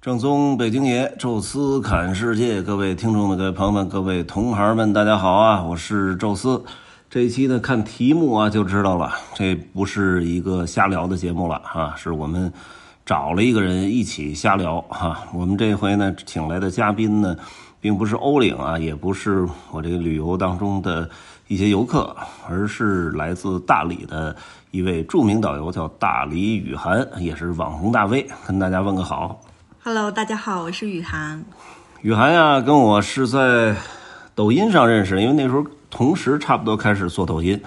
正宗北京爷，宙斯侃世界，各位听众们、各位朋友们、各位同行们，大家好啊！我是宙斯。这一期呢，看题目啊就知道了，这不是一个瞎聊的节目了哈，是我们找了一个人一起瞎聊哈。我们这回呢，请来的嘉宾呢，并不是欧领啊，也不是我这个旅游当中的一些游客，而是来自大理的一位著名导游，叫大理雨涵，也是网红大 V，跟大家问个好。Hello，大家好，我是雨涵。雨涵呀，跟我是在抖音上认识，因为那时候同时差不多开始做抖音，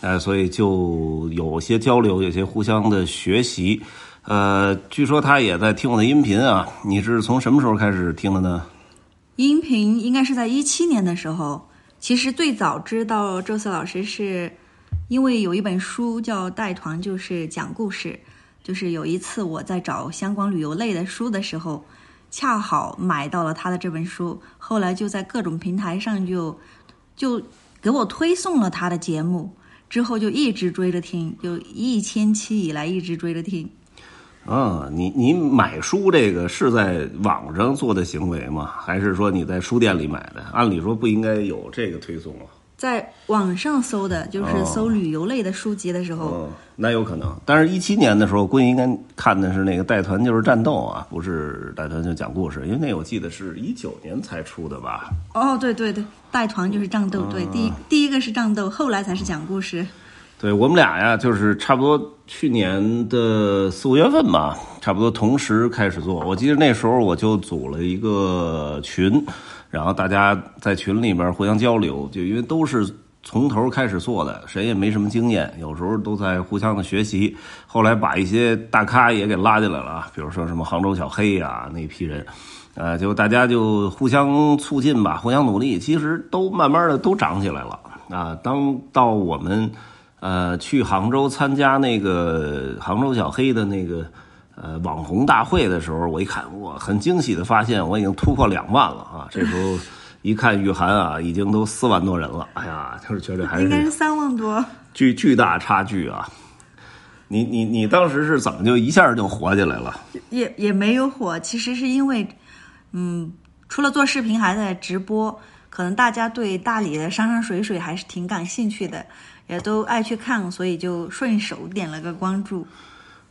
哎，所以就有些交流，有些互相的学习。呃，据说他也在听我的音频啊，你是从什么时候开始听的呢？音频应该是在一七年的时候。其实最早知道周四老师是因为有一本书叫《带团》，就是讲故事。就是有一次我在找相关旅游类的书的时候，恰好买到了他的这本书，后来就在各种平台上就就给我推送了他的节目，之后就一直追着听，就一千期以来一直追着听。啊，你你买书这个是在网上做的行为吗？还是说你在书店里买的？按理说不应该有这个推送啊。在网上搜的，就是搜旅游类的书籍的时候，哦，那有可能。但是，一七年的时候，估计应该看的是那个带团就是战斗啊，不是带团就讲故事，因为那我记得是一九年才出的吧？哦，对对对，带团就是战斗，对，第一第一个是战斗，后来才是讲故事。对我们俩呀，就是差不多去年的四五月份吧，差不多同时开始做。我记得那时候我就组了一个群，然后大家在群里边互相交流，就因为都是从头开始做的，谁也没什么经验，有时候都在互相的学习。后来把一些大咖也给拉进来了，比如说什么杭州小黑呀、那批人，呃，就大家就互相促进吧，互相努力，其实都慢慢的都长起来了啊。当到我们。呃，去杭州参加那个杭州小黑的那个呃网红大会的时候，我一看，哇，很惊喜的发现我已经突破两万了啊！这时候一看雨涵啊，已经都四万多人了，哎呀，就是觉得还是应该是三万多，巨巨大差距啊！你你你当时是怎么就一下就火起来了？也也没有火，其实是因为，嗯，除了做视频，还在直播，可能大家对大理的山山水水还是挺感兴趣的。也都爱去看，所以就顺手点了个关注。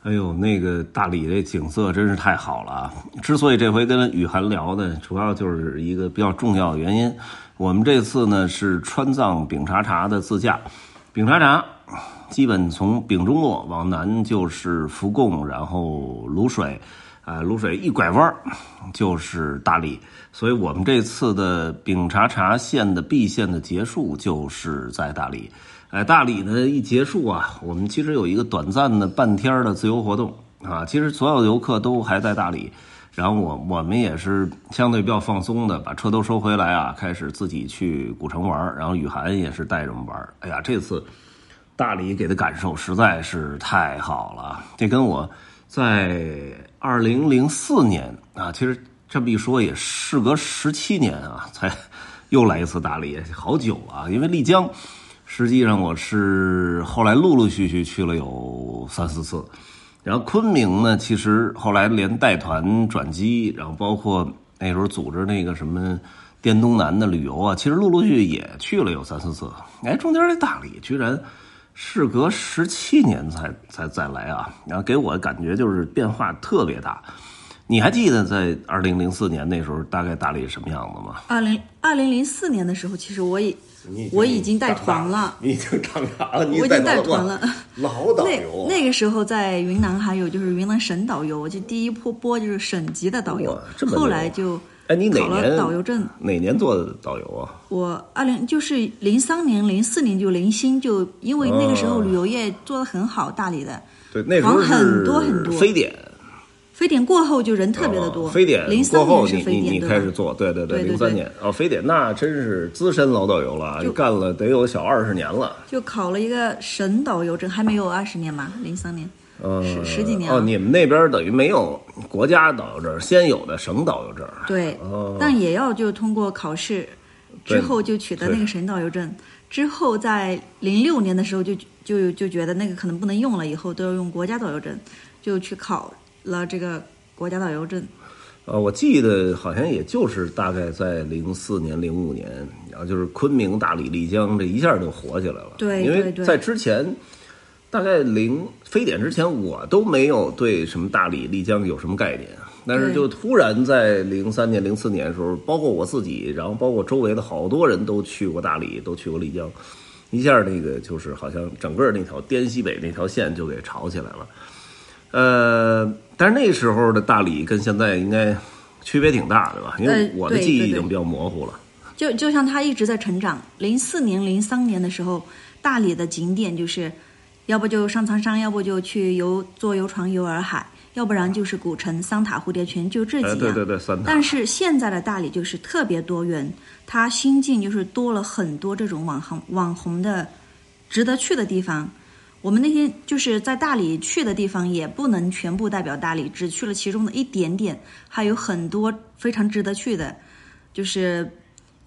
哎呦，那个大理这景色真是太好了啊！之所以这回跟雨涵聊呢，主要就是一个比较重要的原因。我们这次呢是川藏丙察察的自驾，丙察察基本从丙中洛往南就是福贡，然后卤水，啊、呃，卤水一拐弯就是大理。所以我们这次的丙察察线的 B 线的结束就是在大理。哎，大理呢一结束啊，我们其实有一个短暂的半天的自由活动啊。其实所有游客都还在大理，然后我我们也是相对比较放松的，把车都收回来啊，开始自己去古城玩。然后雨涵也是带着我们玩。哎呀，这次大理给的感受实在是太好了，这跟我在二零零四年啊，其实这么一说也事隔十七年啊，才 又来一次大理，好久啊，因为丽江。实际上我是后来陆陆续续去了有三四次，然后昆明呢，其实后来连带团转机，然后包括那时候组织那个什么滇东南的旅游啊，其实陆陆续续也去了有三四次。哎，中间这大理居然事隔十七年才才再来啊，然后给我的感觉就是变化特别大。你还记得在二零零四年那时候大概大理什么样子吗？二零二零零四年的时候，其实我也。我已经带团了，你已经长大了，我已经带团了。老导游，那那个时候在云南还有就是云南省导游，就第一波波就是省级的导游，后来就哎你哪年导游证？哪年做的导游啊？我二零就是零三年、零四年就零星，就因为那个时候旅游业做的很好，大理的对那时候很多很多非典。非典过后就人特别的多，哦、非典零三年是非典你你开始做，对对对，零三年哦，非典那真是资深老导游了，就干了得有小二十年了，就考了一个省导游证，还没有二十年吧，零三年，呃，十十几年哦，你们那边等于没有国家导游证，先有的省导游证，对，哦、但也要就通过考试之后就取得那个省导游证，之后在零六年的时候就就就觉得那个可能不能用了，以后都要用国家导游证，就去考了这个。国家导游证，呃，我记得好像也就是大概在零四年、零五年，然后就是昆明、大理、丽江这一下就火起来了。对因为在之前，大概零非典之前，我都没有对什么大理、丽江有什么概念。但是就突然在零三年、零四年的时候，包括我自己，然后包括周围的好多人都去过大理，都去过丽江，一下那个就是好像整个那条滇西北那条线就给炒起来了。呃，但是那时候的大理跟现在应该区别挺大的吧？因为呃我的记忆已经比较模糊了。就就像他一直在成长。零四年、零三年的时候，大理的景点就是，要不就上苍山，要不就去游坐游船游洱海，要不然就是古城、桑塔、蝴蝶泉，就这几哎，样。对对对，三塔但。是现在的大理就是特别多元，它新进就是多了很多这种网红网红的值得去的地方。我们那天就是在大理去的地方，也不能全部代表大理，只去了其中的一点点，还有很多非常值得去的，就是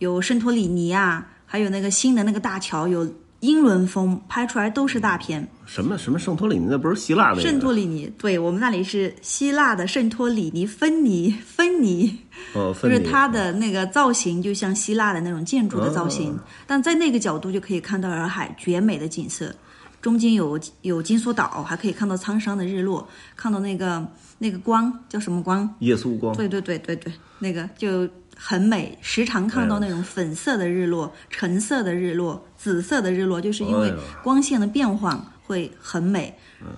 有圣托里尼啊，还有那个新的那个大桥，有英伦风，拍出来都是大片。什么什么圣托里尼？那不是希腊的？圣托里尼，对我们那里是希腊的圣托里尼芬尼芬尼。哦，就是它的那个造型，就像希腊的那种建筑的造型，哦但在那个角度就可以看到洱海绝美的景色，中间有有金梭岛，还可以看到苍山的日落，看到那个那个光叫什么光？耶稣光。对对对对对，那个就很美，时常看到那种粉色的日落、橙色的日落、紫色的日落，就是因为光线的变化会很美。嗯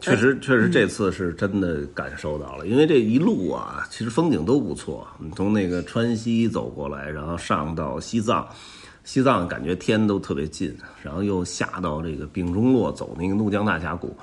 确实，确实这次是真的感受到了，因为这一路啊，其实风景都不错。你从那个川西走过来，然后上到西藏，西藏感觉天都特别近，然后又下到这个丙中洛走那个怒江大峡谷。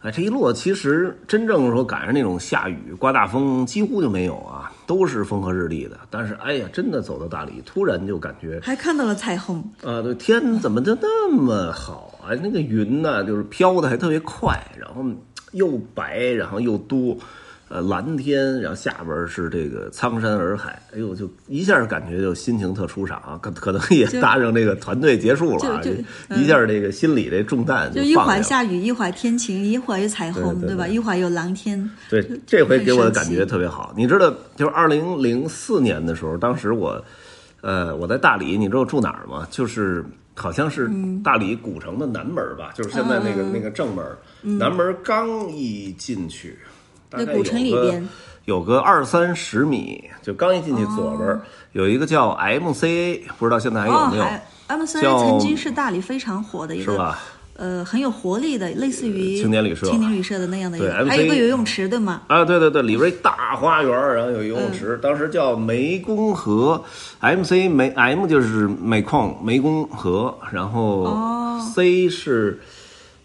哎，这一路其实真正说赶上那种下雨、刮大风，几乎就没有啊，都是风和日丽的。但是，哎呀，真的走到大理，突然就感觉还看到了彩虹，啊，对，天怎么就那么好啊？那个云呢，就是飘的还特别快，然后又白，然后又多，呃，蓝天，然后下边是这个苍山洱海，哎呦，就一下感觉就心情特舒畅啊，可可能也搭上这个团队结束了啊，就就一下这个心里这重担就一会。儿下雨，一会儿天晴，一会儿有彩虹，吧？对对对一会儿有蓝天。对，这回给我的感觉特别好。你知道，就是二零零四年的时候，当时我，呃，我在大理，你知道住哪儿吗？就是好像是嗯大理古城的南门吧，就是现在那个、那个正门，南门刚一进去，嗯那古城里边有个二三十米，就刚一进去左边、有一个叫 MCA，不知道现在还有哦，没有？还 MCA 叫曾经是大理非常火的一个，是吧？呃，很有活力的，类似于青年旅社青年旅社的那样的一对个，还有一个游泳池，对吗？啊，对对对，里边一大花园，然后有游泳嗯池，当时叫湄公河，MC 湄 M 就是煤矿湄公河，然后哦 C 是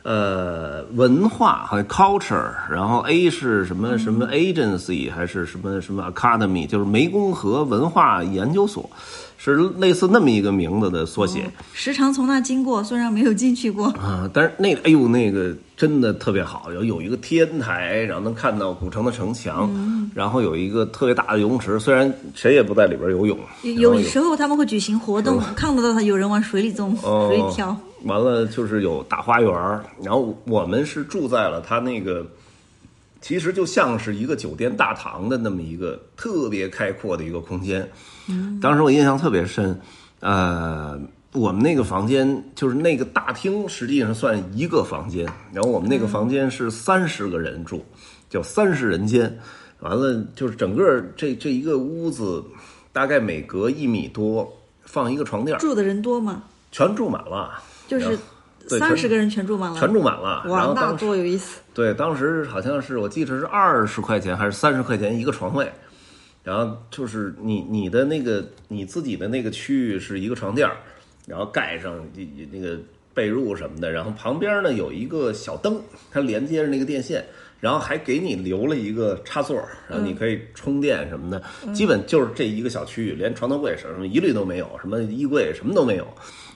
呃文化好像 culture，然后 A 是什么什么嗯 agency 还是什么什么 academy，就是湄公河文化研究所，是类似那么一个名字的缩写。时常从那经过，虽然没有进去过。啊，但是那个，哎呦，那个真的特别好，有有一个天台，然后能看到古城的城墙，嗯然后有一个特别大的游泳池，虽然谁也不在里边游泳，然后有时候他们会举行活动，看得到他有人往水里中，哦水里跳。完了就是有大花园儿，然后我们是住在了它那个，其实就像是一个酒店大堂的那么一个特别开阔的一个空间。当时我印象特别深，呃，我们那个房间就是那个大厅，实际上算一个房间，然后我们那个房间是三十个人住，叫三十人间。完了就是整个这这一个屋子，大概每隔一米多放一个床垫儿，住的人多吗？全住满了。就是三十个人全住满了，全住满了。然哇，那后当时多有意思！对，当时好像是我记得是二十块钱还是三十块钱一个床位，然后就是你你的那个你自己的那个区域是一个床垫儿，然后盖上那个被褥什么的，然后旁边呢有一个小灯，它连接着那个电线。然后还给你留了一个插座，然后你可以充电什么的，基本就是这一个小区域，连床头柜什么一律都没有，什么衣柜什么都没有。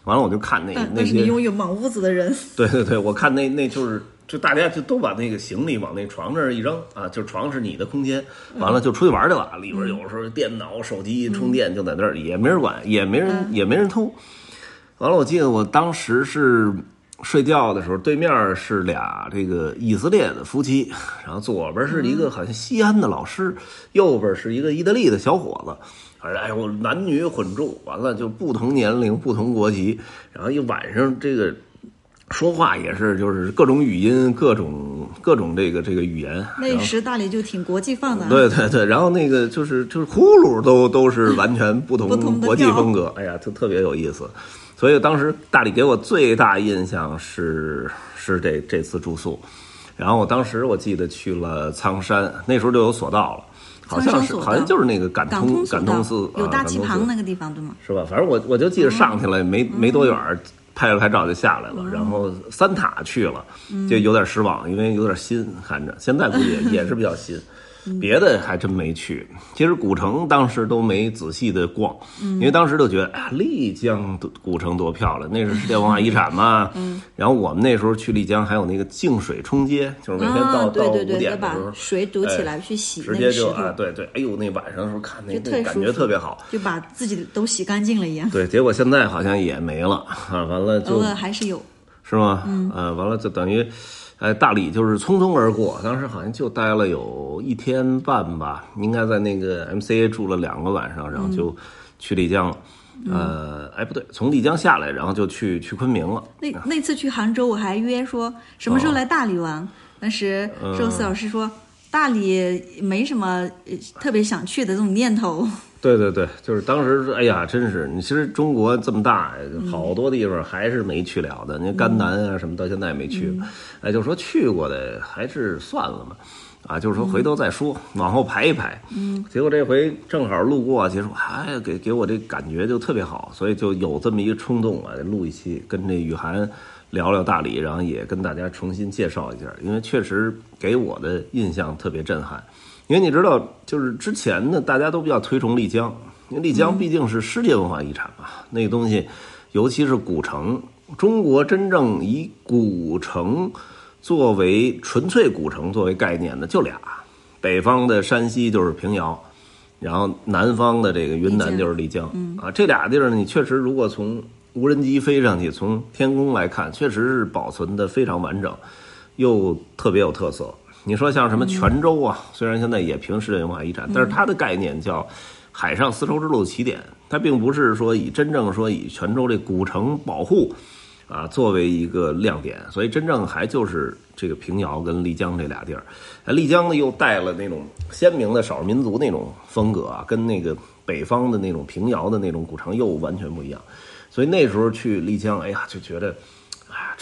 完了我就看那那些拥有满屋子的人，对对对，我看那那就是就大家就都把那个行李往那床那儿一扔啊，就床是你的空间，完了就出去玩去了。里边有时候电脑、手机充电就在那儿，也没人管，也没人也没人偷。完了，我记得我当时是睡觉的时候，对面是俩这个以色列的夫妻，然后左边是一个好像西安的老师，右边是一个意大利的小伙子。哎我，男女混住，完了就不同年龄、不同国籍，然后一晚上这个说话也是就是各种语音、各种各种这个这个语言。那时大理就挺国际范的。对对对，然后那个就是就是呼噜都都是完全不同国际风格，哎呀，就特别有意思。所以当时大理给我最大印象是是这这次住宿，然后我当时我记得去了苍山，那时候就有索道了。好像是，好像就是那个感通感通寺，有大旗旁那个地方对吗？是吧？反正我我就记得上去了，没没多远，拍了拍照就下来了。然后三塔去了，就有点失望，因为有点新，看着现在估计 也是比较新。别的还真没去，其实古城当时都没仔细的逛，因为当时就觉得啊，丽江古城多漂亮，那是世界文化遗产嘛。嗯。然后我们那时候去丽江，还有那个净水冲街，就是每天到到五点的时候，水堵起来去洗，直接就啊，对对，哎呦，那晚上的时候看那那感觉特别好，就把自己都洗干净了一样。对，结果现在好像也没了啊，完了就还是有，是吗？嗯。呃，完了就等于。哎，大理就是匆匆而过，当时好像就待了有一天半吧，应该在那个 MCA 住了两个晚上，然后就去丽江了。呃，哎，不对，从丽江下来，然后就去去昆明了。那那次去杭州，我还约说什么时候来大理玩，当时寿司老师说大理没什么特别想去的这种念头。对对对，就是当时，哎呀，真是你其实中国这么大，好多地方还是没去了的。你甘南啊什么，到现在也没去。哎，就说去过的还是算了嘛，啊，就是说回头再说，往后排一排。嗯。结果这回正好路过，结果哎，给给我这感觉就特别好，所以就有这么一个冲动啊，录一期跟这雨涵聊聊大理，然后也跟大家重新介绍一下，因为确实给我的印象特别震撼。因为你知道，就是之前呢，大家都比较推崇丽江，因为丽江毕竟是世界文化遗产嘛。那个东西，尤其是古城，中国真正以古城作为纯粹古城作为概念的就俩，北方的山西就是平遥，然后南方的这个云南就是丽江。啊，这俩地儿呢，你确实如果从无人机飞上去，从天空来看，确实是保存的非常完整，又特别有特色。你说像什么泉州啊？虽然现在也评世界文化遗产，但是它的概念叫海上丝绸之路起点，它并不是说以真正说以泉州这古城保护啊作为一个亮点，所以真正还就是这个平遥跟丽江这俩地儿。丽江呢又带了那种鲜明的少数民族那种风格啊，跟那个北方的那种平遥的那种古城又完全不一样。所以那时候去丽江，哎呀，就觉得。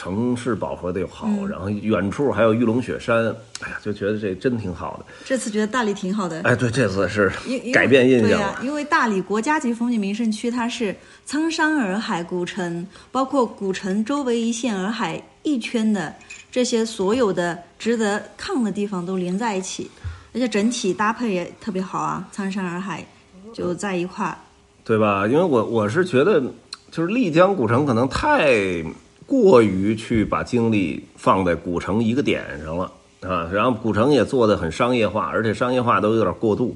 城市饱和的又好，然后远处还有玉龙雪山，哎呀，就觉得这真挺好的。这次觉得大理挺好的。哎，对，这次是改变印象了。因为大理国家级风景名胜区，它是苍山洱海古城，包括古城周围一线洱海一圈的这些所有的值得看的地方都连在一起，而且整体搭配也特别好啊。苍山洱海就在一块，对吧？因为我我是觉得，就是丽江古城可能太。过于去把精力放在古城一个点上了啊，然后古城也做的很商业化，而且商业化都有点过度。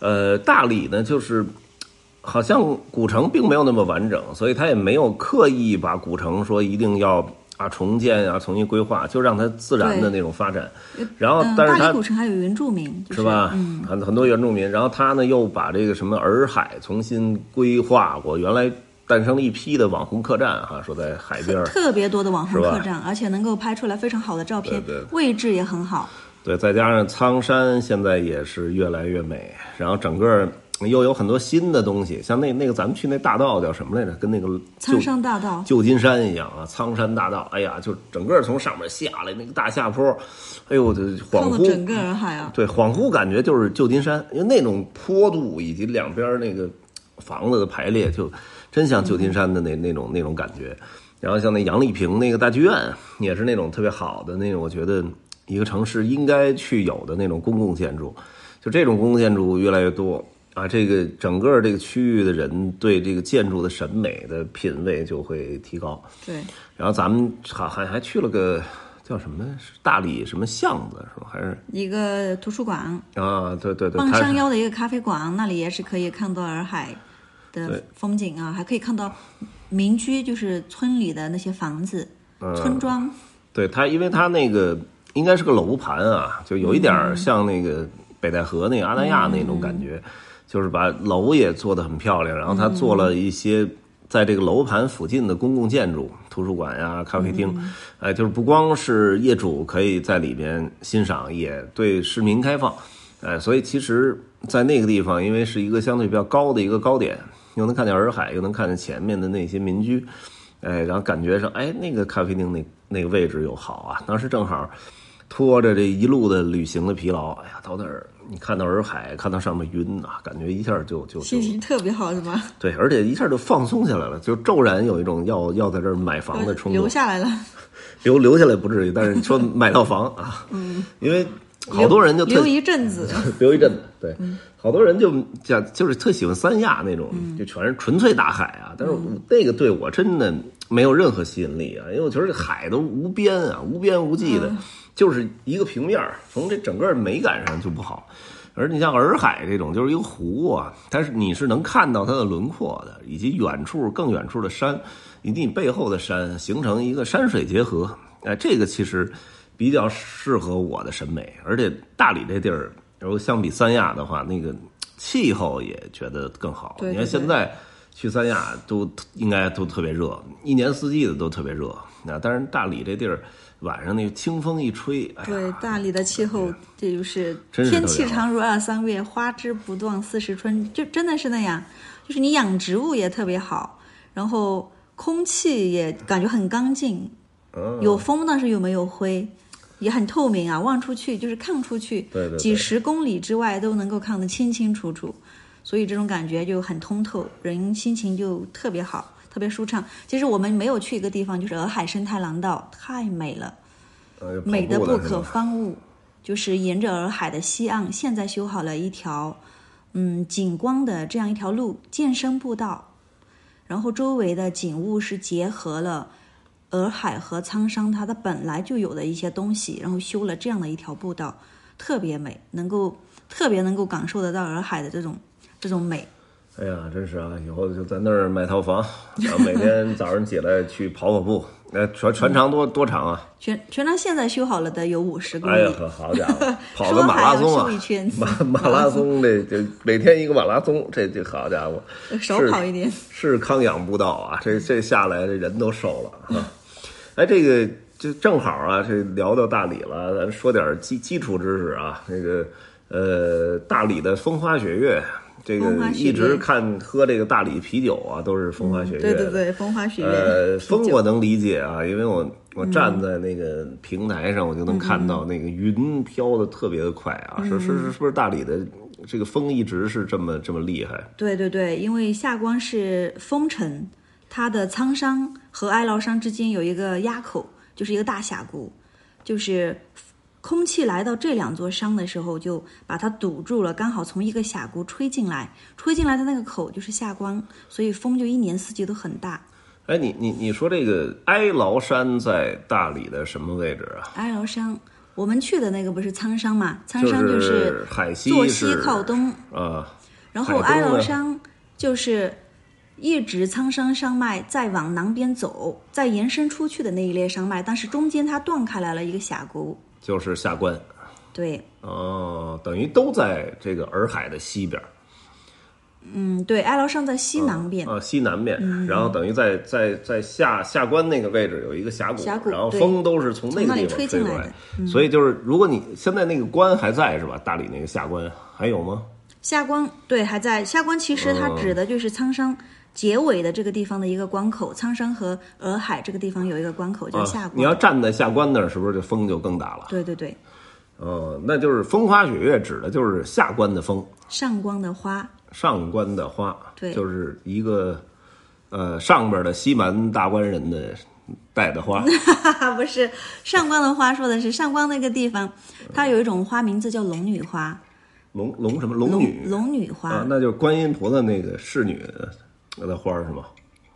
呃，大理呢，就是好像古城并没有那么完整，所以他也没有刻意把古城说一定要啊重建啊重新规划，就让它自然的那种发展。然后，但是它古城还有原住民，是吧？嗯，很很多原住民。然后他呢又把这个什么洱海重新规划过，原来。诞生了一批的网红客栈，哈，说在海边特别多的网红客栈，而且能够拍出来非常好的照片，位置也很好。对，再加上苍山现在也是越来越美，然后整个又有很多新的东西，像那那个咱们去那大道叫什么来着？跟那个苍山大道、旧金山一样啊，苍山大道。哎呀，就整个从上面下来那个大下坡，哎呦，恍惚整个洱海啊，对，恍惚感觉就是旧金山，因为那种坡度以及两边那个房子的排列就。真像旧金山的那那种那种感觉，然后像那杨丽萍那个大剧院，也是那种特别好的那种，我觉得一个城市应该去有的那种公共建筑，就这种公共建筑越来越多啊，这个整个这个区域的人对这个建筑的审美的品味就会提高。对，然后咱们还还还去了个叫什么大理什么巷子是吧？还是一个图书馆啊？对对对，半山腰的一个咖啡馆，那里也是可以看到洱海。的风景啊，还可以看到民居，就是村里的那些房子，村庄。对它，因为它那个应该是个楼盘啊，就有一点像那个北戴河那个阿那亚那种感觉，就是把楼也做得很漂亮，然后它做了一些在这个楼盘附近的公共建筑，图书馆呀、咖啡厅，哎，就是不光是业主可以在里面欣赏，也对市民开放，哎，所以其实，在那个地方，因为是一个相对比较高的一个高点，又能看见洱海，又能看见前面的那些民居。哎，然后感觉上，哎，那个咖啡厅那那个位置又好啊。当时正好拖着这一路的旅行的疲劳，哎呀，到那儿你看到洱海，看到上面云啊，感觉一下就就心情特别好，是吗？对，而且一下就放松下来了，就骤然有一种要要在这儿买房的冲动。留下来了，留留下来不至于，但是说买套房啊，嗯，因为好多人就留一阵子，留一阵子，对。好多人就讲，就是特喜欢三亚那种，就全是纯粹大海啊。但是那个对我真的没有任何吸引力啊，因为我觉得海都无边啊，无边无际的，就是一个平面从这整个美感上就不好。而你像洱海这种，就是一个湖啊，但是你是能看到它的轮廓的，以及远处更远处的山，以及你背后的山，形成一个山水结合。哎，这个其实比较适合我的审美，而且大理这地儿。然后相比三亚的话，那个气候也觉得更好。你看现在去三亚都应该都特别热，一年四季的都特别热。那但是大理这地儿晚上那个清风一吹，对大理的气候，这就是天气长如二三月，花枝不断四时春，就真的是那样。就是你养植物也特别好，然后空气也感觉很干净，有风但是又没有灰。也很透明啊，望出去就是看出去，几十公里之外都能够看得清清楚楚，所以这种感觉就很通透，人心情就特别好，特别舒畅。其实我们没有去一个地方，就是洱海生态廊道，太美了，美的不可方物。就是沿着洱海的西岸，现在修好了一条，嗯，景观的这样一条路，健身步道，然后周围的景物是结合了。洱海和苍山，它的本来就有的一些东西，然后修了这样的一条步道，特别美，能够特别能够感受得到洱海的这种这种美。哎呀，真是啊！以后就在那儿买套房，然后每天 早上起来去跑跑步。那全全长多多长啊？全全长现在修好了的有五十公里。哎呀，好家伙，跑个马拉松啊！马马拉松这这每天一个马拉松，这这好家伙，少跑一点是康养步道啊！这这下来这人都瘦了啊！哎，这个就正好啊，这聊到大理了，咱说点基基础知识啊。这个呃，大理的风花雪月，这个一直看喝这个大理啤酒啊，都是风花雪月。对对对，风花雪月。呃，风我能理解啊，因为我我站在那个平台上，我就能看到那个云飘的特别的快啊。是是是，是不是大理的这个风一直是这么这么厉害？对对对，因为下关是风城。它的苍山和哀牢山之间有一个垭口，就是一个大峡谷，就是空气来到这两座山的时候，就把它堵住了，刚好从一个峡谷吹进来，吹进来的那个口就是下关，所以风就一年四季都很大。哎，你你你说这个哀牢山在大理的什么位置啊？哀牢山，我们去的那个不是苍山嘛？苍山就是海西坐西靠东啊，然后哀牢山就是。一直苍山山脉再往南边走，再延伸出去的那一列山脉，但是中间它断开来了一个峡谷，就是下关。对，哦，等于都在这个洱海的西边。嗯，对，哀牢山在西南边。啊，西南边，然后等于在在在下下关那个位置有一个峡谷，峡谷，然后风都是从那个地方吹进来的。所以就是，如果你现在那个关还在是吧？大理那个下关还有吗？下关对还在，下关其实它指的就是苍山。结尾的这个地方的一个关口，苍山和洱海这个地方有一个关口叫下关。你要站在下关那儿，是不是这风就更大了？对对对。哦，那就是风花雪月，指的就是下关的风。上关的花。上关的花。对。就是一个，呃，上边的西蛮大官人的带的花。不是上关的花，说的是上关那个地方，它有一种花名字叫龙女花。龙龙什么？龙女。龙女花。啊，那就是观音菩萨那个侍女。那的花是吗？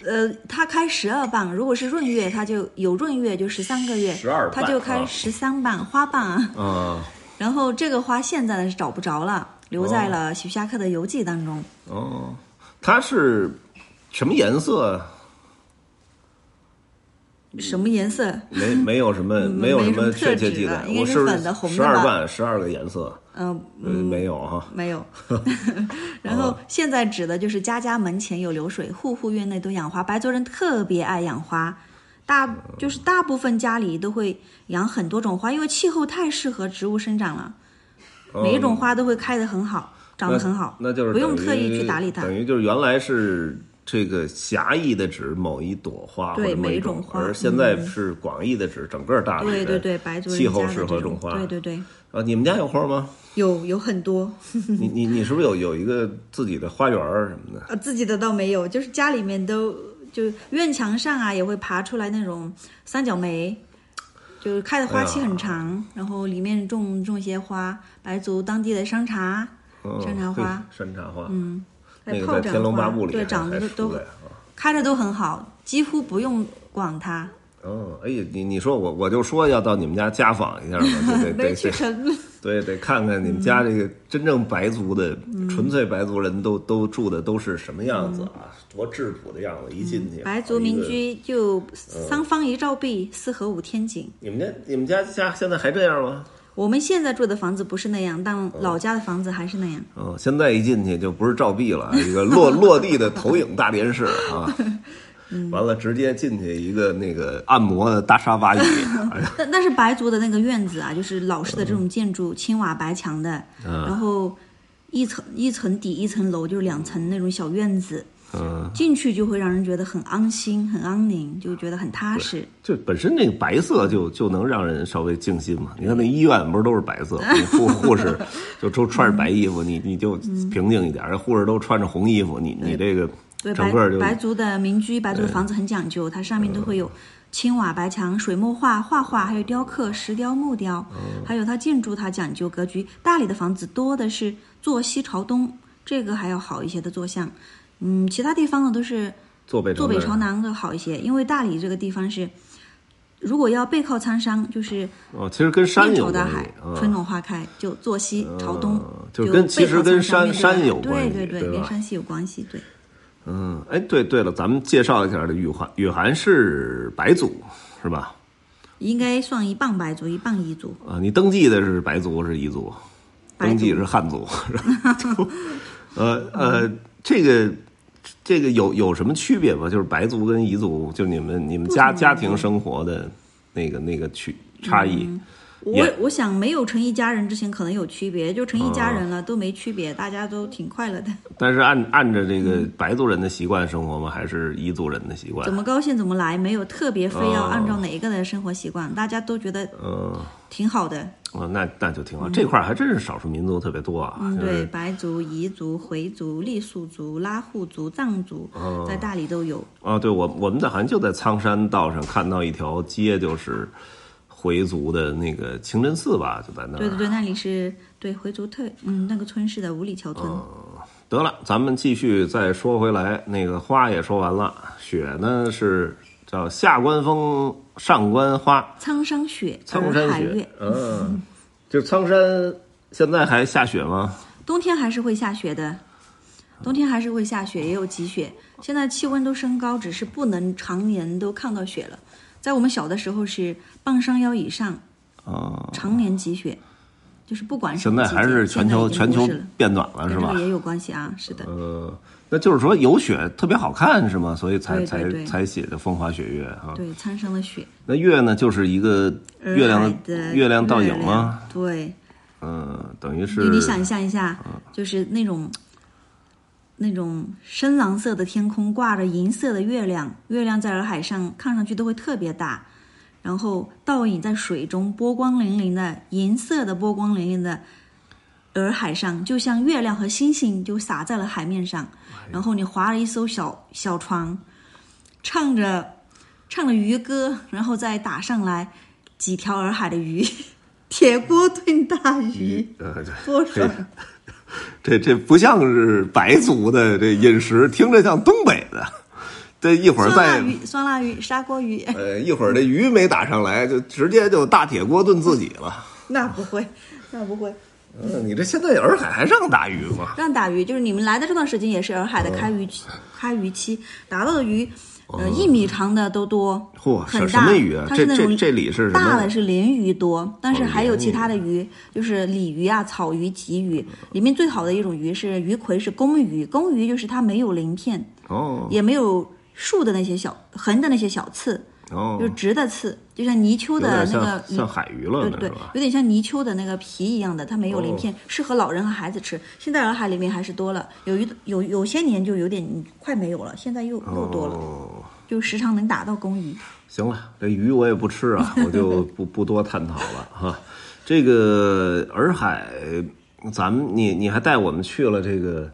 呃，它开十二瓣，如果是闰月，它就有闰月就十三个月，十二它就开十三瓣花瓣啊。嗯。然后这个花现在呢是找不着了，留在了徐霞客的游记当中。哦，它是什么颜色？什么颜色？没没有什么没有什么确切记得，应该是粉的红的十二瓣十二个颜色，嗯、呃，没有哈。没有。然后现在指的就是家家门前有流水，户户院内都养花。白族人特别爱养花，大就是大部分家里都会养很多种花，因为气候太适合植物生长了，每一种花都会开得很好，长得很好，那就是不用特意去打理它。等于就是原来是这个狭义的指某一朵花对或者某一每一种花而现在是广义的指整个大理的对对对，白族人气候适合种花。对对对，啊，你们家有花吗？有有很多，你你你是不是有有一个自己的花园儿什么的？啊，自己的倒没有，就是家里面都就院墙上啊也会爬出来那种三角梅，就是开的花期很长，哎然后里面种种些花，白族当地的山茶，嗯山茶花山茶花，嗯，那个在《天龙花八部》里对，长得都出来啊。开的都很好，几乎不用管它，哦，哎呀，你你说我我就说要到你们家家访一下嘛，就得 没得得去。对，得看看你们家这个真正白族的、嗯纯粹白族人都都住的都是什么样子啊？多质朴的样子！一进去，嗯白族民。居就三方一照壁，四合五天井。你们家你们家家现在还这样吗？我们现在住的房子不是那样，但老家的房子还是那样。嗯，现在一进去就不是照壁了，一个落落地的投影大电视啊。嗯。完了，直接进去一个那个按摩的大沙发椅，哎呀，但但是白族的那个院子啊，就是老式的这种建筑，青瓦白墙的，然后一层一层底一层楼，就是两层那种小院子，嗯，进去就会让人觉得很安心、很安宁，就觉得很踏实。就本身那个白色就就能让人稍微静心嘛。你看那医院不是都是白色，护护士就都穿着白衣服，你你就平静一点；护士都穿着红衣服，你你这个对，白整个就白族的民居、白族的房子很讲究，它上面都会有青瓦白墙、水墨画、画画，还有雕刻、石雕、木雕，还有它建筑它讲究格局。大理的房子多的是坐西朝东，这个还要好一些的坐向。嗯，其他地方呢都是坐北坐北朝南。的好一些，因为大理这个地方是，如果要背靠苍山，就是哦，其实跟山面有关系朝大海，啊。春暖花开，就坐西朝东，就就跟其实跟山山有关系对对对跟山西有关系，对。嗯，哎，对对了，咱们介绍一下这雨涵，雨涵是白族是吧？应该算一半白族，一半彝族。啊，你登记的是白族是彝族？登记是汉族，是吧？呃呃，这个这个有有什么区别吗？就是白族跟彝族，就你们你们家家庭生活的那个那个区差异。我我想没有成一家人之前可能有区别，就成一家人哦了、都没区别，大家都挺快乐的，但是按按着这个白族人的习惯生活吗？还是彝族人的习惯怎？么高兴怎么来，没有特别非要哦按照哪一个的生活习惯，大家都觉得嗯，挺好的。哦，那那就挺好。这块儿还真是少数民族特别多啊。嗯，就是对，白族、彝族、回族、傈僳族、拉祜族、藏族，哦在大理都有。啊，对我我们在好像就在苍山道上看到一条街，就是回族的那个清真寺吧，就在那儿。对对对，那里是对回族特嗯那个村是的五里桥村。得了，咱们继续再说回来，那个花也说完了，雪呢是叫下关风，上关花，苍山雪，苍山雪洱海月。。嗯，就苍山现在还下雪吗？冬天还是会下雪的，冬天还是会下雪，也有积雪。现在气温都升高，只是不能常年都看到雪了。在我们小的时候是半山腰以上，啊、常年积雪，就是不管是现在还是全球全球变暖了，是吧？也有关系啊，是的。呃，那就是说有雪特别好看是吗？所以才才才写的风花雪月啊。对，苍生的雪，那月呢，就是一个月亮的月亮倒影月吗？对，嗯，等于是你你想象一下，就是那种那种深蓝色的天空挂着银色的月亮，月亮在洱海上看上去都会特别大，然后倒影在水中，波光粼粼的银色的波光粼粼的洱海上，就像月亮和星星就洒在了海面上，然后你划了一艘小小船，唱着唱着渔歌，然后再打上来几条洱海的鱼，铁锅炖大鱼。多爽！这这不像是白族的这饮食，听着像东北的。这一会儿再酸辣鱼、酸辣鱼、砂锅鱼，呃一会儿这鱼没打上来，就直接就大铁锅炖自己了。那不会，那不会。嗯，你这现在洱海还让打鱼吗？让打鱼，就是你们来的这段时间也是洱海的开鱼期，开鱼期打到的鱼，呃，一米长的都多，嚯，很大。什么鱼啊？这这它是那种这里是？大的是鲢鱼多，但是哦还有其他的鱼，就是鲤鱼啊、草鱼、鲫鱼。里面最好的一种鱼是鱼葵，是公鱼。公鱼就是它没有鳞片，哦也没有竖的那些小横的那些小刺，哦就是，直的刺，就像泥鳅的那个像像海鱼了对对？有点像泥鳅的那个皮一样的，它没有鳞哦片，适合老人和孩子吃。现在洱海里面还是多了，有一有有些年就有点快没有了，现在又又多了，哦，就时常能打到公鱼。行了，这鱼我也不吃啊，我就 不不多探讨了哈。这个洱海，咱们你你还带我们去了这个，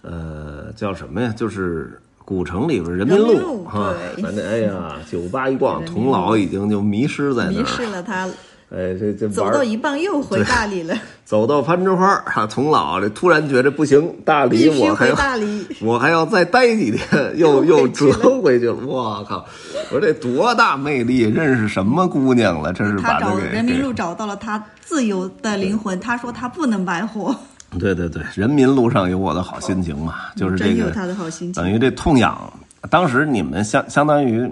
呃，叫什么呀？就是古城里边人民路哈。对 咱这哎呀，酒吧一逛，童老已经就迷失在那儿迷失了他，哎，这这走到一半又回大理了，走到攀枝花儿哈，童老这突然觉得不行，大理我还要大理。我还要再待几天，又 又折回去了。我靠！我说这多大魅力！认识什么姑娘了？真是他找把这人民路找到了他自由的灵魂，他说他不能白活，对对对，人民路上有我的好心情嘛，就是这个真有他的好心情。等于这痛痒。当时你们相相当于，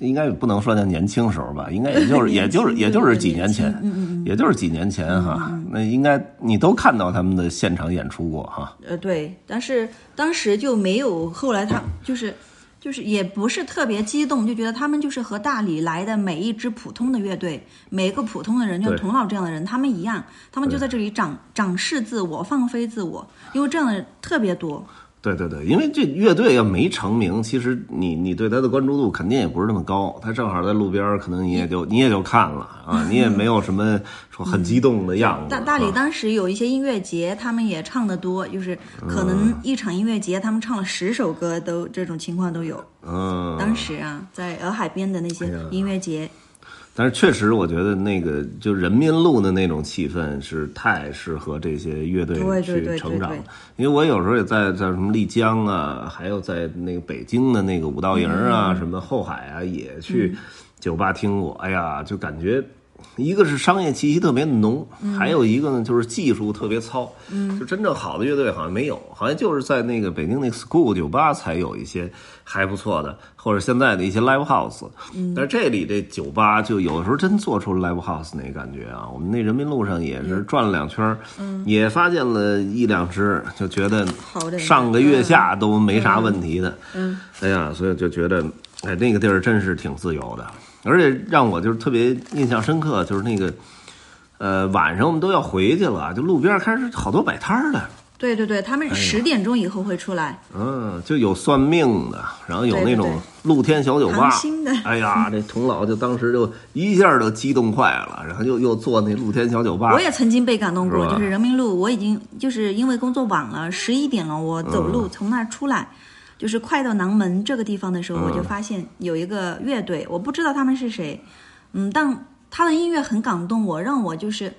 应该也不能说叫年轻时候吧，应该也就是 也就是也就是几年前，嗯嗯嗯，也就是几年前哈。那应该你都看到他们的现场演出过哈。呃，对，但是当时就没有，后来他就是就是也不是特别激动，就觉得他们就是和大理来的每一支普通的乐队，每一个普通的人，就像童老这样的人，他们一样，他们就在这里展展示自我，放飞自我，因为这样的人特别多。对对对，因为这乐队要没成名，其实你你对他的关注度肯定也不是那么高。他正好在路边儿，可能你也就你也就看了啊，你也没有什么说很激动的样子。大大理啊当时有一些音乐节，他们也唱的多，就是可嗯能一场音乐节他们唱了十首歌都这种情况都有。嗯，当时啊，在洱海边的那些音乐节，但是确实，我觉得那个就人民路的那种气氛是太适合这些乐队去成长了。因为我有时候也在在什么丽江啊，还有在那个北京的那个五道营嗯啊，什么后海啊，也去酒吧听过。哎呀，就感觉。一个是商业气息特别浓，嗯还有一个呢就是技术特别糙，嗯，就真正好的乐队好像没有，好像就是在那个北京那个 school 酒吧才有一些还不错的，或者现在的一些 live house，嗯，但是这里这酒吧就有的时候真做出 live house 那感觉啊。我们那人民路上也是转了两圈，嗯，也发现了一两只，就觉得上个月下都没啥问题的，嗯，哎呀，所以就觉得，哎，那个地儿真是挺自由的，而且让我就是特别印象深刻，就是那个，呃，晚上我们都要回去了，就路边开始好多摆摊儿的，对对对，他哎们十点钟以后会出来。嗯，就有算命的，然后有那种露天小酒吧。哎呀，这童老就当时就一下就激动坏了，然后又又坐那露天小酒吧，我也曾经被感动过，是就是人民路，我已经就是因为工作晚了，十一点了，我走路嗯。从那儿出来，就是快到南门这个地方的时候，嗯我就发现有一个乐队，我不知道他们是谁，嗯，但他的音乐很感动我，让我就是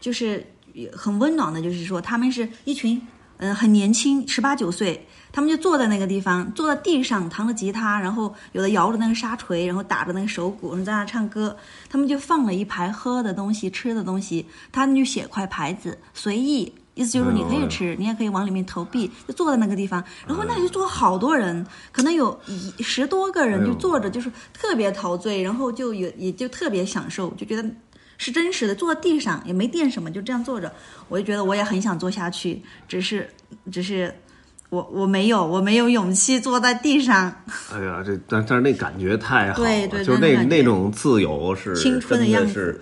就是很温暖的，就是说他们是一群嗯、很年轻，十八九岁。他们就坐在那个地方，坐在地上，弹着吉他，然后有的摇着那个沙锤，然后打着那个手鼓，然后在那唱歌。他们就放了一排喝的东西、吃的东西，他们就写块牌子，随意，意思就是你可以吃，你也可以往里面投币，就坐在那个地方。然后那里就坐好多人，可能有一十多个人就坐着，就是特别陶醉，然后就有也就特别享受，就觉得是真实的，坐在地上也没垫什么，就这样坐着，我就觉得我也很想坐下去，只是只是我我没有我没有勇气坐在地上，哎呀，这但但是那感觉太好了，对对就是那那种自由是青春的样子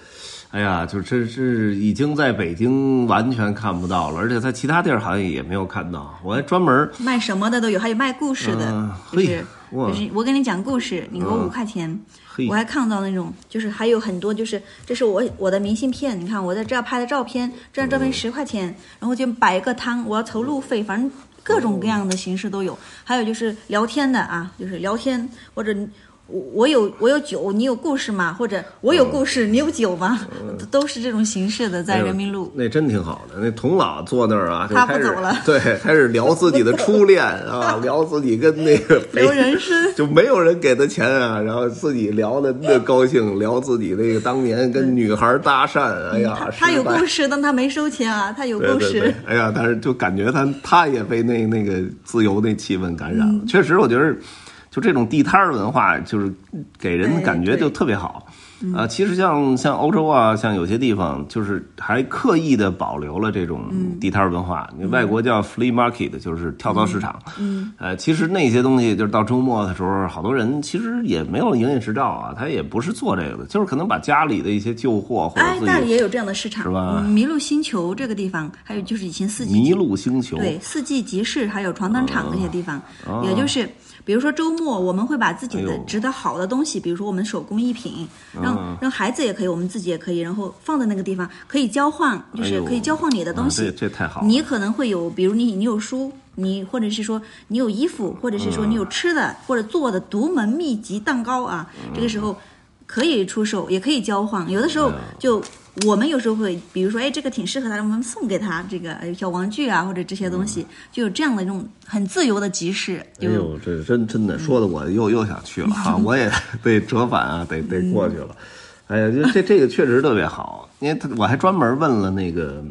哎呀，就这是已经在北京完全看不到了，而且在其他地儿好像也没有看到。我还专门卖什么的都有，还有卖故事的，就是就是我给你讲故事，你给我嗯五块钱。嘿我还看到那种，就是还有很多，就是这是我我的明信片，你看我在这儿拍的照片，这张照片十块钱，然后就摆一个摊，我要投路费，反正各种各样的形式都有。还有就是聊天的啊，就是聊天或者你我我有我有酒，你有故事吗？或者我有故事，你有酒吗？都是这种形式的，在人民路。那真挺好的。那童老坐那儿啊，就他不走了对，开始聊自己的初恋啊，聊自己跟那个 聊人生就没有人给他钱啊，然后自己聊的那高兴，聊自己那个当年跟女孩搭讪，哎呀，他他有故事，但他没收钱啊，他有故事。对对对，哎呀，但是就感觉他他也被那那个自由那气氛感染了。嗯确实，我觉得就这种地摊儿文化，就是给人的感觉就特别好。啊，其实像像欧洲啊，像有些地方，就是还刻意的保留了这种地摊儿文化。你外国叫 flea market，就是跳蚤市场。嗯，呃，其实那些东西就是到周末的时候，好多人其实也没有营业执照啊，他也不是做这个的，就是可能把家里的一些旧货或者哎，自己也有这样的市场，是吧嗯麋鹿星球这个地方，还有就是以前四季麋鹿星球。对，四季集市还有床单厂那些地方，哦也就是比如说周末我们会把自己的值得好的东西，比如说我们手工艺品，让让孩子也可以，我们自己也可以，然后放在那个地方可以交换，就是可以交换你的东啊西。这这太好了。你可能会有，比如你你有书，你或者是说你有衣服，或者是说你有吃的、或者做的独门秘籍蛋糕啊，这个时候可以出售，也可以交换。有的时候就我们有时候会，比如说哎这个挺适合他，我们送给他这个哎小玩具啊或者这些东西，就有这样的一种很自由的集市。就哎呦，这真真的说的我又又想去了哈、我也得折返啊，得得过去了。哎呀，就这这个确实特别好，因为他我还专门问了那个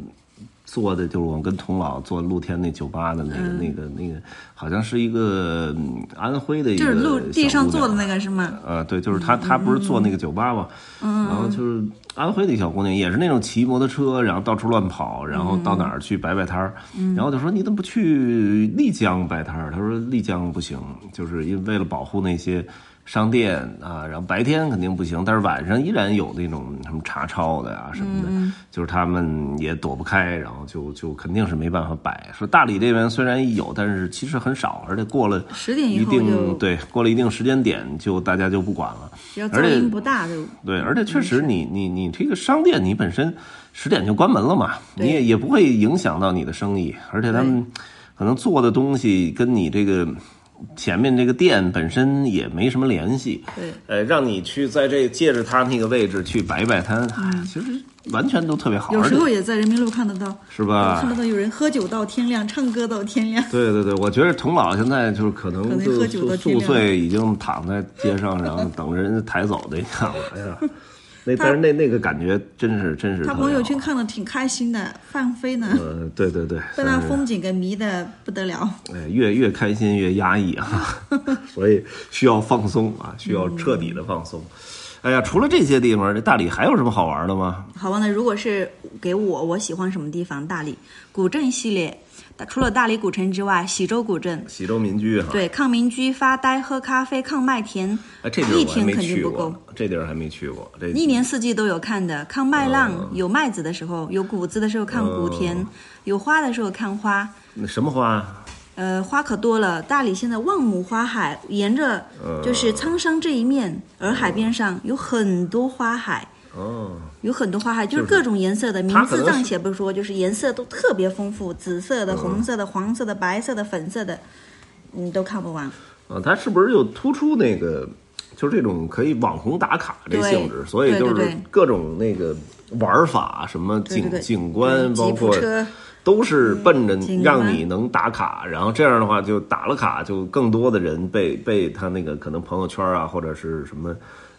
做的，就是我们跟童老做露天那酒吧的那个、那个那个，好像是一个嗯安徽的一个就是路地上做的那个是吗？呃，对，就是他，他不是做那个酒吧嘛，然后就是安徽的一小姑娘，也是那种骑摩托车，然后到处乱跑，然后到哪儿去摆摆摊儿，然后就说你怎么不去丽江摆摊儿？他说丽江不行，就是因为为了保护那些商店啊，然后白天肯定不行，但是晚上依然有那种什么查抄的啊什么的，就是他们也躲不开，然后就就肯定是没办法摆。说大理这边虽然有，但是其实很少，而且过了10点一定对过了一定时间点，就大家就不管了。而且音不大就对，而且确实你，你你这个商店，你本身十点就关门了嘛，你也也不会影响到你的生意，而且他们可能做的东西跟你这个前面这个店本身也没什么联系。对，呃，让你去在这借着他那个位置去摆摆摊，哎其实完全都特别好，有时候也在人民路看得到，是吧看？得到有人喝酒到天亮，唱歌到天亮。对对对，我觉得童老现在就是可能就宿醉，已经躺在街上，然后等着人家抬走的样子。哎呀，那但是那那个感觉真是真是他朋友圈看的挺开心的，放飞呢，呃，对对对，被那风景给迷的不得了。哎，越越开心越压抑啊，所以需要放松啊，需要彻底的放松。哎呀，除了这些地方，这大理还有什么好玩的吗？好吧那，如果是给我，我喜欢什么地方？大理古镇系列，除了大理古城之外，喜洲古镇，喜洲民居哈，对，抗民居、发呆、喝咖啡、抗麦田，哎，这地儿一天肯定不够。，这地儿还没去过。这一年四季都有看的，抗麦浪，哦有麦子的时候，有谷子的时候看谷田，有花的时候看花。那什么花？呃，花可多了。大理现在万亩花海，沿着呃就是苍山这一面，洱海边上有很多花海，哦，有很多花海，就是各种颜色的，名字暂且不说，就是颜色都特别丰富，紫色的、红色的、黄色的、白色的、粉色的，你都看不完。啊，它是不是又突出那个，就是这种可以网红打卡这性质？所以就是各种那个玩法，什么景景观，包括车都是奔着让你能打卡，然后这样的话，就打了卡，就更多的人被被他那个可能朋友圈啊，或者是什么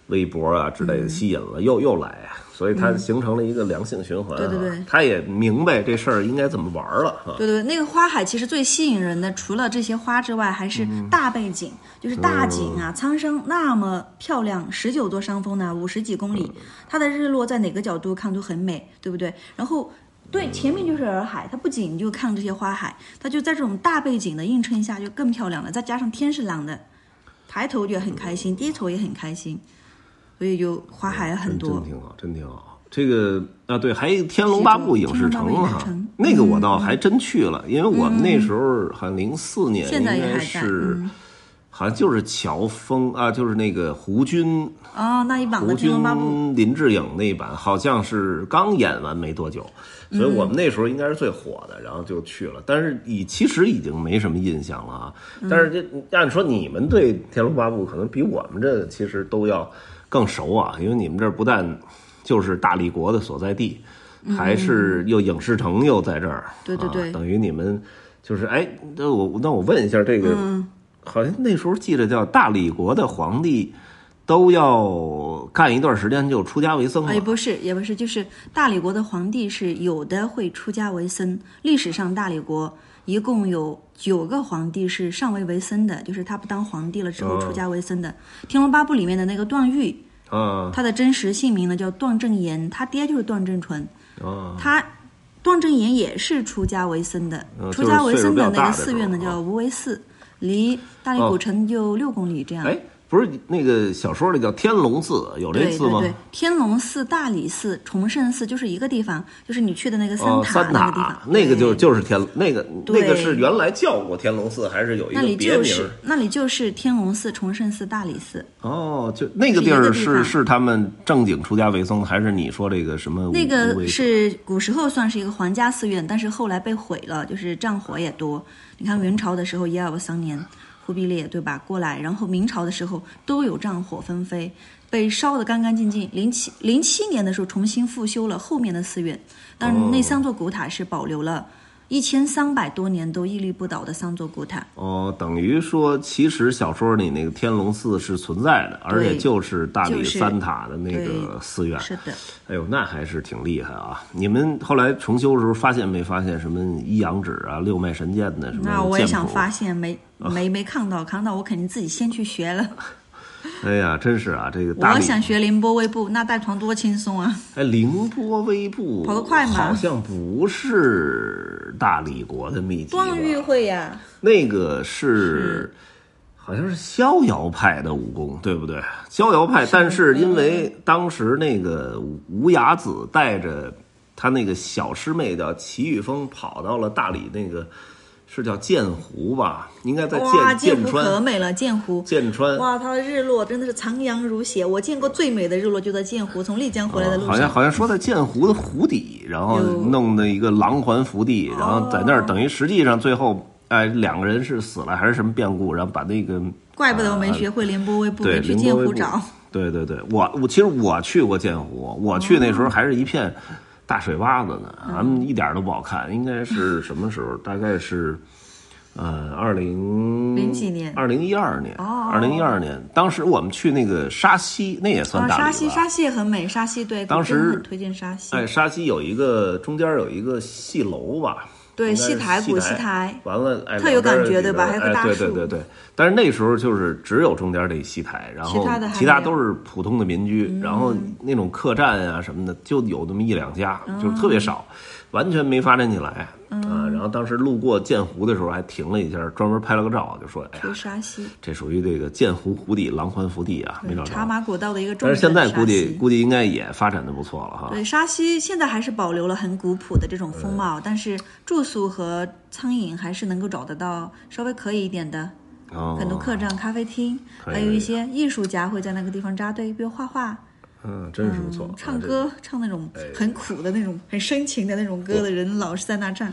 微博啊之嗯类的吸引了，又又来啊，所以它形成了一个良性循环、啊。对对对他也明白这事儿应该怎么玩了啊。对对，那个花海其实最吸引人的，除了这些花之外，还是大背景，就是大景啊，苍生那么漂亮，十九座山峰呢，五十几公里，它的日落在哪个角度看都很美，对不对？然后。对，前面就是洱海，它不仅就看这些花海，它就在这种大背景的映衬下就更漂亮了。再加上天是蓝的，抬头就很开心，低头也很开心，所以就花海很真多真。挺好，真挺好。这个啊，对，还有《天龙八部》影视城哈城，那个我倒还真去了，因为我们那时候好像零四年，应该是，好像就是乔峰啊，就是那个胡军，哦，那一版的胡《天龙八部》军、林志颖那一版，好像是刚演完没多久，所以我们那时候应该是最火的，然后就去了。但是已其实已经没什么印象了啊。但是这按说你们对《天龙八部》可能比我们这其实都要更熟啊，因为你们这儿不但就是大理国的所在地，还是又影视城又在这儿，对对对。啊，等于你们就是哎，那我那我问一下这个，好像那时候记得叫大理国的皇帝都要干一段时间就出家为僧了，也不是，也不是，就是大理国的皇帝是有的会出家为僧。历史上大理国一共有九个皇帝是上位为僧的，就是他不当皇帝了之后出家为僧的。天龙八部》里面的那个段誉，啊他的真实姓名呢叫段正言，他爹就是段正淳，啊他段正言也是出家为僧的。嗯出家为僧的那个寺院呢叫无为寺，离大理古城就六公里这样。哎，不是那个小说里叫天龙寺，有这寺吗？对对对，天龙寺、大理寺、崇圣寺就是一个地方，就是你去的那个三，塔三那个地方，，那个就对就是天那个那个是原来叫过天龙寺，还是有一个别名儿？就是那里就是天龙寺、崇圣寺、大理寺。哦，就那个地儿是是是他们正经出家为僧，还是你说这个什么？那个是古时候算是一个皇家寺院，但是后来被毁了，就是战火也多。你看元朝的时候，耶尔不桑年忽必烈对吧过来，然后明朝的时候都有战火纷飞，被烧得干干净净。零七零七年的时候重新复修了后面的寺院，但是那三座古塔是保留了一千三百多年都屹立不倒的三座古塔。哦，等于说，其实小说里那个天龙寺是存在的，而且就是大理三塔的那个寺院。是的，哎呦，那还是挺厉害啊！你们后来重修的时候发现没发现什么一阳指啊、六脉神剑的什么？那我也想发。现，没没没看到，看到我肯定自己先去学了。哎呀，真是啊，这个我想学凌波微步，那带团多轻松啊！哎，凌波微步跑得快吗好像不是大理国的秘籍吧。段誉会呀、那个是好像是逍遥派的武功，对不对？逍遥派，但是因为当时那个无崖子带着他那个小师妹叫齐玉峰跑到了大理那个是叫剑湖吧？应该在哇，剑湖可。美了，剑湖。剑川哇，它的日落真的是残阳如血。我见过最美的日落就在剑湖，从丽江回来的路哦好像。好像说在剑湖的湖底，然后弄的一个狼环福地，然后在那儿等于实际上最后哎两个人是死了还是什么变故，然后把那个怪不得我没学会凌波微步，去剑湖找。对对对，我我其实我去过剑湖，我去那时候还是一片大水洼子呢，咱们一点都不好看。应该是 什么时候？大概是呃二零零几年二零一二年，哦二零一二年。当时我们去那个沙溪，那也算啊，大理吧？沙溪，沙溪也很美，沙溪对，当时推荐沙溪。哎，沙溪有一个中间有一个戏楼吧？对，戏台古戏戏台，完了，哎，特有感觉对吧哎还有个大树对对对对。但是那时候就是只有中间这戏台，然后其他的其他都是普通的民居，然后那种客栈啊什么的，就有那么一两家，嗯就是特别少，完全没发展起来啊。然后当时路过剑湖的时候还停了一下，专门拍了个照，就说：“哎去呀，沙溪，这属于这个剑湖湖底狼环福地啊，没找着。茶马古道的一个重但是。现在估计估计应该也发展的不错了哈。对，沙溪现在还是保留了很古朴的这种风貌，但是住宿和餐饮还是能够找得到稍微可以一点的，哦，很多客栈、咖啡厅，还有一些艺术家会在那个地方扎堆，比如画画、嗯，真是不错嗯，唱歌，唱那种很苦的那种、很深情的那种歌的人，老是在那站。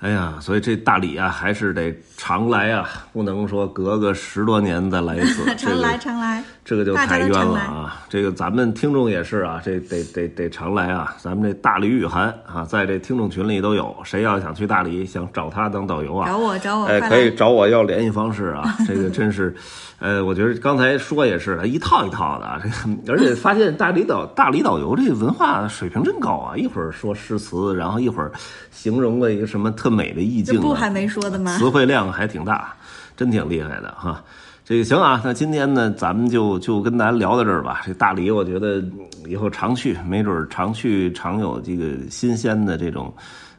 哎呀，所以这大理啊，还是得常来啊，不能说隔个十多年再来一次，常 来常来，这个就太冤了啊！这个咱们听众也是啊，这得得得常来啊！咱们这大理雨涵啊，在这听众群里都有，谁要想去大理，想找他当导游啊，找我找我，哎，可以！找我要联系方式啊！这个真是，呃，我觉得刚才说也是一套一套的啊。这个，而且发现大理导大理导游这文化水平真高啊！一会儿说诗词，然后一会儿形容了一个什么特美的意境、啊，这不还没说的吗？词汇量还挺大，真挺厉害的哈。这个行啊，那今天呢，咱们就就跟大家聊到这儿吧。这大理，我觉得以后常去，没准儿常去常有这个新鲜的这种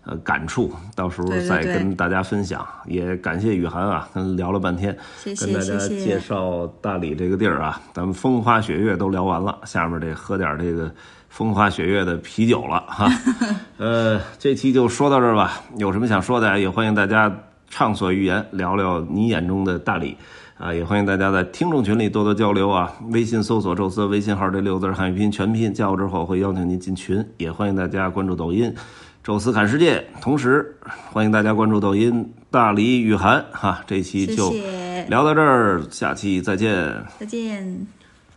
呃感触，到时候再跟大家分享。也感谢雨涵啊，跟聊了半天，谢谢跟大家介绍大理这个地儿啊。咱们风花雪月都聊完了，下面得喝点这个风花雪月的啤酒了哈。呃，这期就说到这儿吧。有什么想说的，也欢迎大家畅所欲言，聊聊你眼中的大理。啊，也欢迎大家在听众群里多多交流啊！微信搜索“宙斯”微信号这六个字汉语拼音全拼，加我之后会邀请您进群。也欢迎大家关注抖音“宙斯看世界”，同时欢迎大家关注抖音“大理雨涵”哈。这期就，聊到这儿，下期再见。再见。